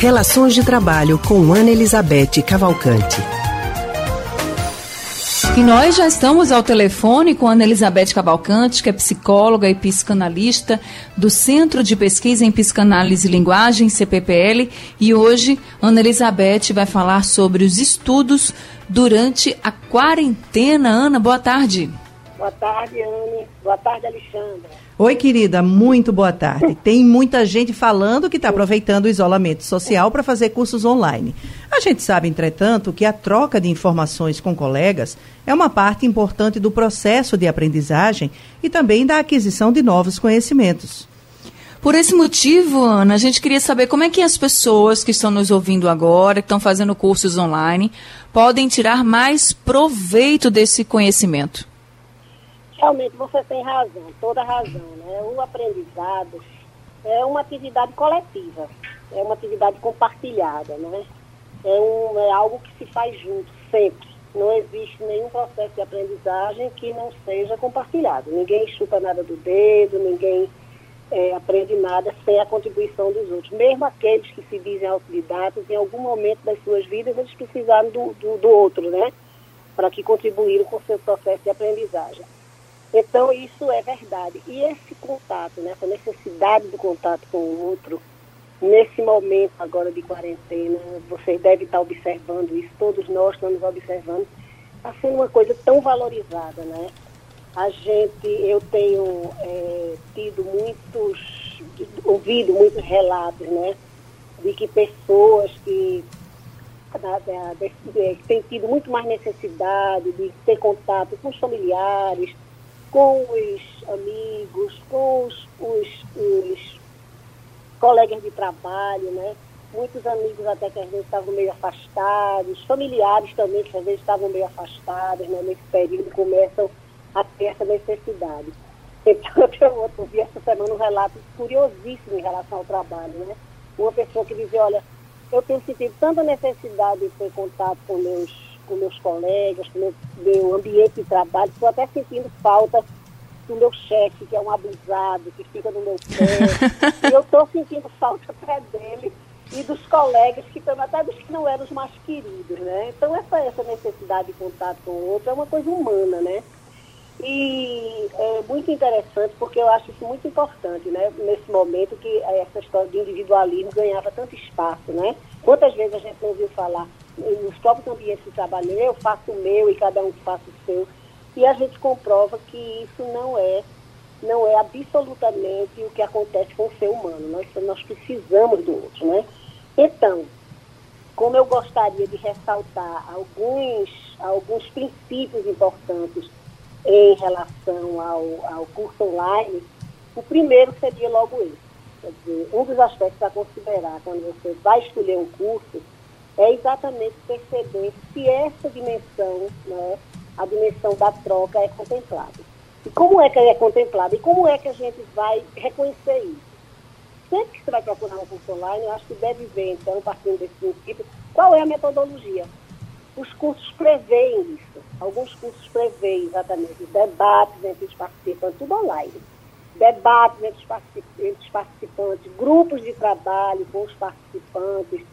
Relações de Trabalho com Ana Elizabeth Cavalcante. E nós já estamos ao telefone com Ana Elizabeth Cavalcante, que é psicóloga e psicanalista do Centro de Pesquisa em Psicanálise e Linguagem, CPPL, e hoje Ana Elizabeth vai falar sobre os estudos durante a quarentena. Ana, boa tarde. Boa tarde, Ana. Boa tarde, Alexandra. Oi, querida, muito boa tarde. Tem muita gente falando que está aproveitando o isolamento social para fazer cursos online. A gente sabe, entretanto, que a troca de informações com colegas é uma parte importante do processo de aprendizagem e também da aquisição de novos conhecimentos. Por esse motivo, Ana, a gente queria saber como é que as pessoas que estão nos ouvindo agora, que estão fazendo cursos online, podem tirar mais proveito desse conhecimento realmente você tem razão, toda razão. Né? O aprendizado é uma atividade coletiva, é uma atividade compartilhada, né? é, um, é algo que se faz junto, sempre. Não existe nenhum processo de aprendizagem que não seja compartilhado. Ninguém chupa nada do dedo, ninguém é, aprende nada sem a contribuição dos outros. Mesmo aqueles que se dizem autodidatas, em algum momento das suas vidas, eles precisaram do, do, do outro, né? Para que contribuíram com o seu processo de aprendizagem. Então, isso é verdade. E esse contato, né, essa necessidade do contato com o outro, nesse momento agora de quarentena, vocês devem estar observando isso, todos nós estamos observando, está sendo uma coisa tão valorizada, né? A gente, eu tenho é, tido muitos, ouvido muitos relatos, né? De que pessoas que da, da, de, têm tido muito mais necessidade de ter contato com os familiares, com os amigos, com os, os, os colegas de trabalho, né? Muitos amigos até que às vezes estavam meio afastados, familiares também que às vezes estavam meio afastados, né? Nesse período começam a ter essa necessidade. Então eu ouvi essa semana um relato curiosíssimo em relação ao trabalho, né? Uma pessoa que dizia, olha, eu tenho sentido tanta necessidade de ter contato com meus com meus colegas, com meu, meu ambiente de trabalho, estou até sentindo falta do meu chefe, que é um abusado, que fica no meu pé. e eu estou sentindo falta até dele e dos colegas, que estão até dos que não eram os mais queridos, né? Então essa, essa necessidade de contato com o outro é uma coisa humana, né? E é muito interessante, porque eu acho isso muito importante, né? Nesse momento que essa história de individualismo ganhava tanto espaço, né? Quantas vezes a gente não ouviu falar nos próprios ambientes de trabalho, eu faço o meu e cada um faz o seu. E a gente comprova que isso não é, não é absolutamente o que acontece com o ser humano. Nós, nós precisamos do outro, né? Então, como eu gostaria de ressaltar alguns, alguns princípios importantes em relação ao, ao curso online, o primeiro seria logo esse. Quer dizer, um dos aspectos a considerar quando você vai escolher um curso é exatamente perceber se essa dimensão, né, a dimensão da troca é contemplada. E como é que ela é contemplada? E como é que a gente vai reconhecer isso? Sempre que você vai procurar um curso online, eu acho que deve ver, então, partindo desse princípio, qual é a metodologia. Os cursos preveem isso. Alguns cursos preveem exatamente debates entre os participantes, tudo online. Debates entre os participantes, grupos de trabalho com os participantes,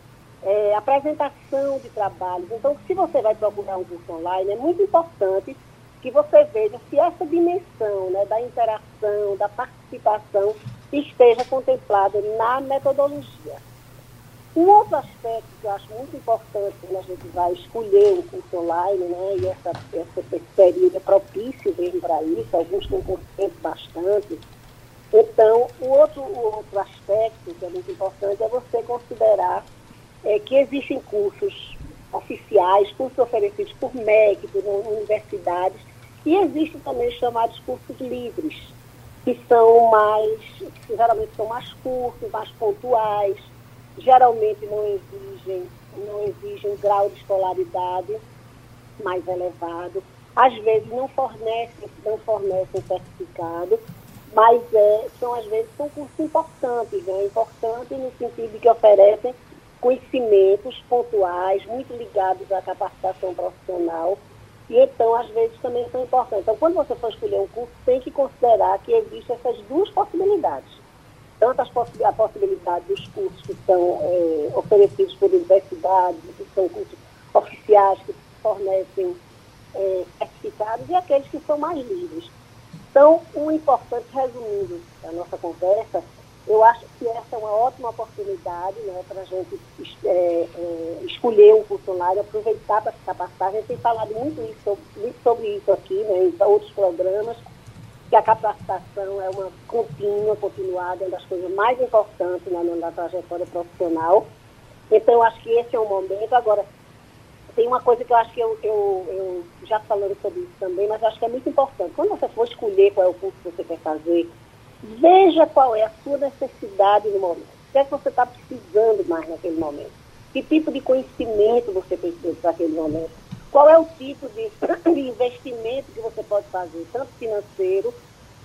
é, apresentação de trabalhos. Então, se você vai procurar um curso online, é muito importante que você veja se essa dimensão né, da interação, da participação, esteja contemplada na metodologia. Um outro aspecto que eu acho muito importante quando a gente vai escolher um curso online, né, e essa, essa, período é propício mesmo para isso, alguns têm tempo bastante. Então, o outro, o outro aspecto que é muito importante é você considerar é, que existem cursos oficiais, cursos oferecidos por MEC, por universidades, e existem também os chamados cursos livres, que são mais, que geralmente são mais curtos, mais pontuais, geralmente não exigem, não exigem um grau de escolaridade mais elevado, às vezes não fornecem, não fornecem certificado, mas é, são às vezes são cursos importantes, né? importantes no sentido de que oferecem conhecimentos pontuais, muito ligados à capacitação profissional, e então, às vezes, também são importantes. Então, quando você for escolher um curso, tem que considerar que existem essas duas possibilidades. tanto possi a possibilidade dos cursos que são é, oferecidos por universidades, que são cursos oficiais, que fornecem é, certificados, e aqueles que são mais livres. Então, o importante, resumindo a nossa conversa, eu acho que essa é uma ótima oportunidade né, para a gente é, é, escolher um funcionário, aproveitar para se capacitar. A gente tem falado muito, isso, muito sobre isso aqui, né, em outros programas, que a capacitação é uma contínua, continuada, uma das coisas mais importantes né, na trajetória profissional. Então, eu acho que esse é o momento. Agora, tem uma coisa que eu acho que eu, eu, eu já falando sobre isso também, mas acho que é muito importante. Quando você for escolher qual é o curso que você quer fazer, Veja qual é a sua necessidade no momento. O que é que você está precisando mais naquele momento? Que tipo de conhecimento você precisa para aquele momento? Qual é o tipo de, investimento que você pode fazer, tanto financeiro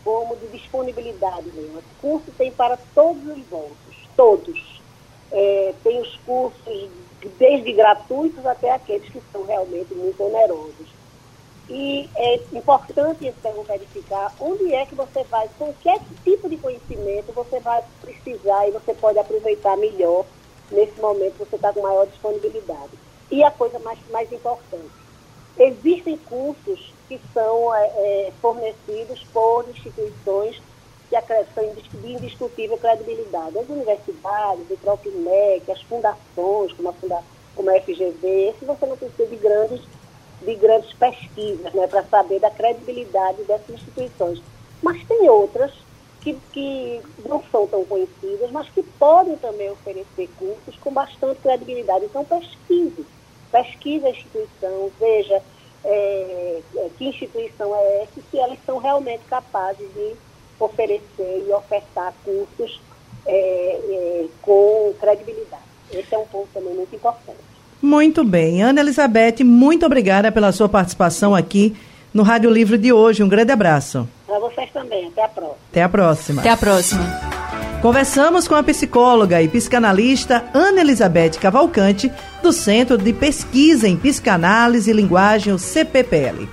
como de disponibilidade mesmo? O curso tem para todos os bolsos, todos. É, tem os cursos desde gratuitos até aqueles que são realmente muito onerosos. E é importante então verificar onde é que você vai, com que tipo de conhecimento você vai precisar e você pode aproveitar melhor nesse momento você está com maior disponibilidade. E a coisa mais, mais importante, existem cursos que são é, é, fornecidos por instituições que acreditam de indiscutível credibilidade. As universidades, o próprio MEC, as fundações, como a, funda, como a FGV, esse você não precisa de grandes de grandes pesquisas, né, para saber da credibilidade dessas instituições. Mas tem outras que, que não são tão conhecidas, mas que podem também oferecer cursos com bastante credibilidade. Então, pesquise. Pesquise a instituição, veja é, é que instituição é essa, se elas são realmente capazes de oferecer e ofertar cursos é, é, com credibilidade. Esse é um ponto também muito importante. Muito bem. Ana Elizabeth, muito obrigada pela sua participação aqui no Rádio Livro de hoje. Um grande abraço. Para vocês também. Até a próxima. Até a próxima. Até a próxima. Conversamos com a psicóloga e psicanalista Ana Elizabeth Cavalcante, do Centro de Pesquisa em Psicanálise e Linguagem, o CPPL.